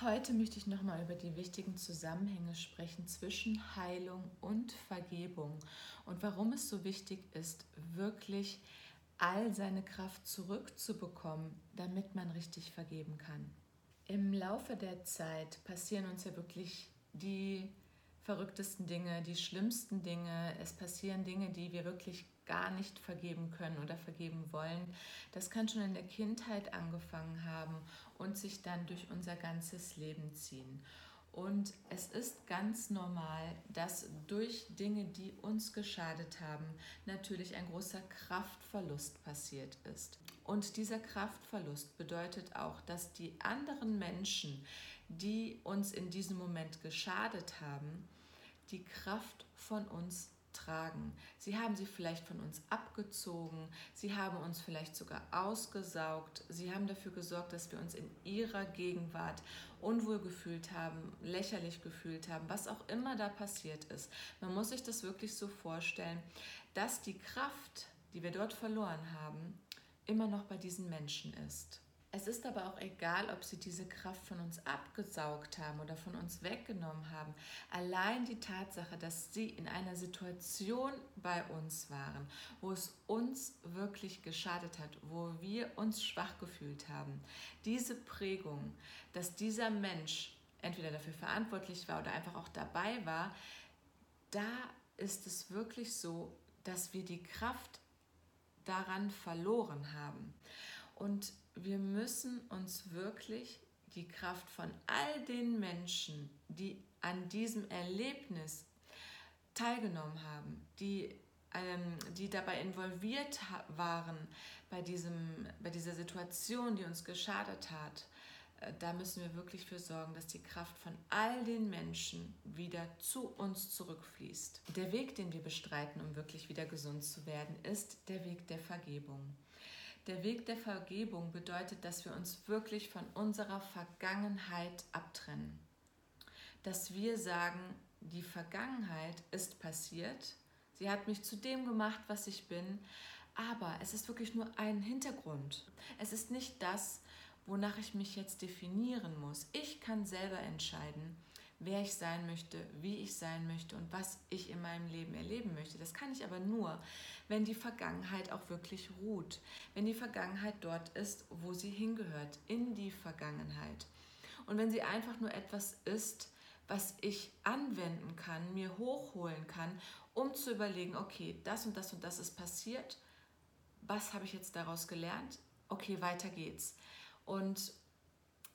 Heute möchte ich nochmal über die wichtigen Zusammenhänge sprechen zwischen Heilung und Vergebung und warum es so wichtig ist, wirklich all seine Kraft zurückzubekommen, damit man richtig vergeben kann. Im Laufe der Zeit passieren uns ja wirklich die verrücktesten Dinge, die schlimmsten Dinge. Es passieren Dinge, die wir wirklich gar nicht vergeben können oder vergeben wollen. Das kann schon in der Kindheit angefangen haben und sich dann durch unser ganzes Leben ziehen. Und es ist ganz normal, dass durch Dinge, die uns geschadet haben, natürlich ein großer Kraftverlust passiert ist. Und dieser Kraftverlust bedeutet auch, dass die anderen Menschen, die uns in diesem Moment geschadet haben, die Kraft von uns tragen. Sie haben sie vielleicht von uns abgezogen, sie haben uns vielleicht sogar ausgesaugt, sie haben dafür gesorgt, dass wir uns in ihrer Gegenwart unwohl gefühlt haben, lächerlich gefühlt haben, was auch immer da passiert ist. Man muss sich das wirklich so vorstellen, dass die Kraft, die wir dort verloren haben, immer noch bei diesen Menschen ist. Es ist aber auch egal, ob sie diese Kraft von uns abgesaugt haben oder von uns weggenommen haben. Allein die Tatsache, dass sie in einer Situation bei uns waren, wo es uns wirklich geschadet hat, wo wir uns schwach gefühlt haben, diese Prägung, dass dieser Mensch entweder dafür verantwortlich war oder einfach auch dabei war, da ist es wirklich so, dass wir die Kraft daran verloren haben. Und wir müssen uns wirklich die Kraft von all den Menschen, die an diesem Erlebnis teilgenommen haben, die, ähm, die dabei involviert waren bei, diesem, bei dieser Situation, die uns geschadet hat, äh, da müssen wir wirklich für sorgen, dass die Kraft von all den Menschen wieder zu uns zurückfließt. Der Weg, den wir bestreiten, um wirklich wieder gesund zu werden, ist der Weg der Vergebung. Der Weg der Vergebung bedeutet, dass wir uns wirklich von unserer Vergangenheit abtrennen. Dass wir sagen, die Vergangenheit ist passiert, sie hat mich zu dem gemacht, was ich bin, aber es ist wirklich nur ein Hintergrund. Es ist nicht das, wonach ich mich jetzt definieren muss. Ich kann selber entscheiden, wer ich sein möchte, wie ich sein möchte und was ich in meinem Leben erleben möchte. Das kann ich aber nur, wenn die Vergangenheit auch wirklich ruht, wenn die Vergangenheit dort ist, wo sie hingehört, in die Vergangenheit. Und wenn sie einfach nur etwas ist, was ich anwenden kann, mir hochholen kann, um zu überlegen, okay, das und das und das ist passiert, was habe ich jetzt daraus gelernt? Okay, weiter geht's. Und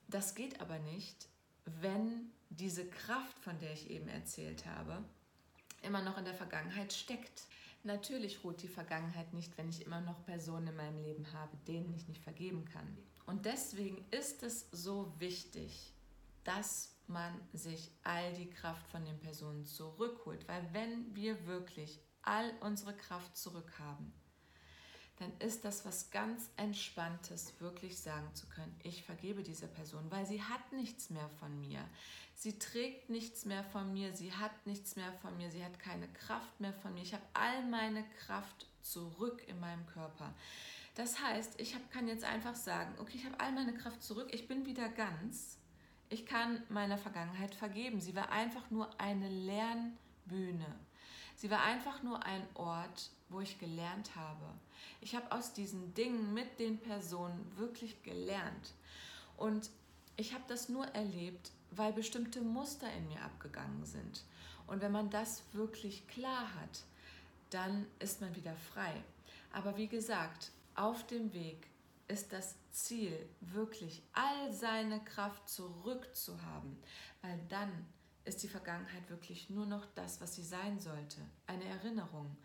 das geht aber nicht, wenn diese Kraft, von der ich eben erzählt habe, immer noch in der Vergangenheit steckt. Natürlich ruht die Vergangenheit nicht, wenn ich immer noch Personen in meinem Leben habe, denen ich nicht vergeben kann. Und deswegen ist es so wichtig, dass man sich all die Kraft von den Personen zurückholt. Weil wenn wir wirklich all unsere Kraft zurückhaben, dann ist das was ganz Entspanntes, wirklich sagen zu können, ich vergebe dieser Person, weil sie hat nichts mehr von mir. Sie trägt nichts mehr von mir, sie hat nichts mehr von mir, sie hat keine Kraft mehr von mir. Ich habe all meine Kraft zurück in meinem Körper. Das heißt, ich hab, kann jetzt einfach sagen, okay, ich habe all meine Kraft zurück, ich bin wieder ganz. Ich kann meiner Vergangenheit vergeben. Sie war einfach nur eine Lernbühne. Sie war einfach nur ein Ort, wo ich gelernt habe. Ich habe aus diesen Dingen mit den Personen wirklich gelernt. Und ich habe das nur erlebt, weil bestimmte Muster in mir abgegangen sind. Und wenn man das wirklich klar hat, dann ist man wieder frei. Aber wie gesagt, auf dem Weg ist das Ziel, wirklich all seine Kraft zurückzuhaben, weil dann ist die Vergangenheit wirklich nur noch das, was sie sein sollte. Eine Erinnerung,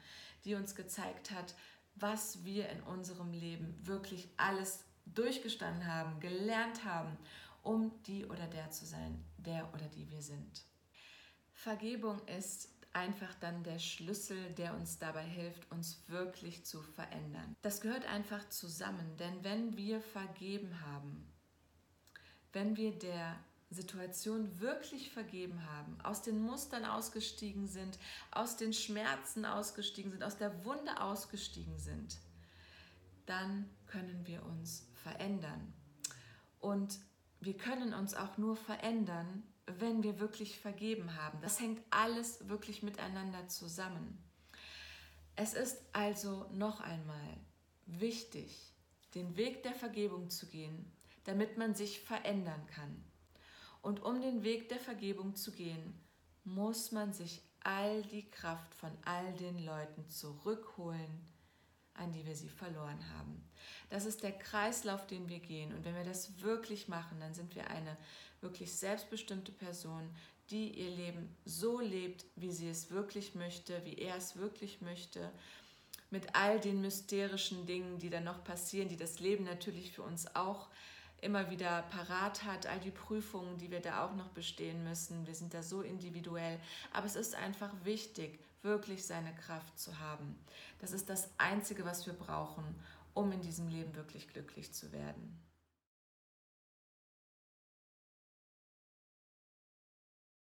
die uns gezeigt hat, was wir in unserem Leben wirklich alles durchgestanden haben, gelernt haben, um die oder der zu sein, der oder die wir sind. Vergebung ist einfach dann der Schlüssel, der uns dabei hilft, uns wirklich zu verändern. Das gehört einfach zusammen, denn wenn wir vergeben haben, wenn wir der Situation wirklich vergeben haben, aus den Mustern ausgestiegen sind, aus den Schmerzen ausgestiegen sind, aus der Wunde ausgestiegen sind, dann können wir uns verändern. Und wir können uns auch nur verändern, wenn wir wirklich vergeben haben. Das hängt alles wirklich miteinander zusammen. Es ist also noch einmal wichtig, den Weg der Vergebung zu gehen, damit man sich verändern kann. Und um den Weg der Vergebung zu gehen, muss man sich all die Kraft von all den Leuten zurückholen, an die wir sie verloren haben. Das ist der Kreislauf, den wir gehen. Und wenn wir das wirklich machen, dann sind wir eine wirklich selbstbestimmte Person, die ihr Leben so lebt, wie sie es wirklich möchte, wie er es wirklich möchte, mit all den mysterischen Dingen, die dann noch passieren, die das Leben natürlich für uns auch immer wieder parat hat, all die Prüfungen, die wir da auch noch bestehen müssen. Wir sind da so individuell. Aber es ist einfach wichtig, wirklich seine Kraft zu haben. Das ist das Einzige, was wir brauchen, um in diesem Leben wirklich glücklich zu werden.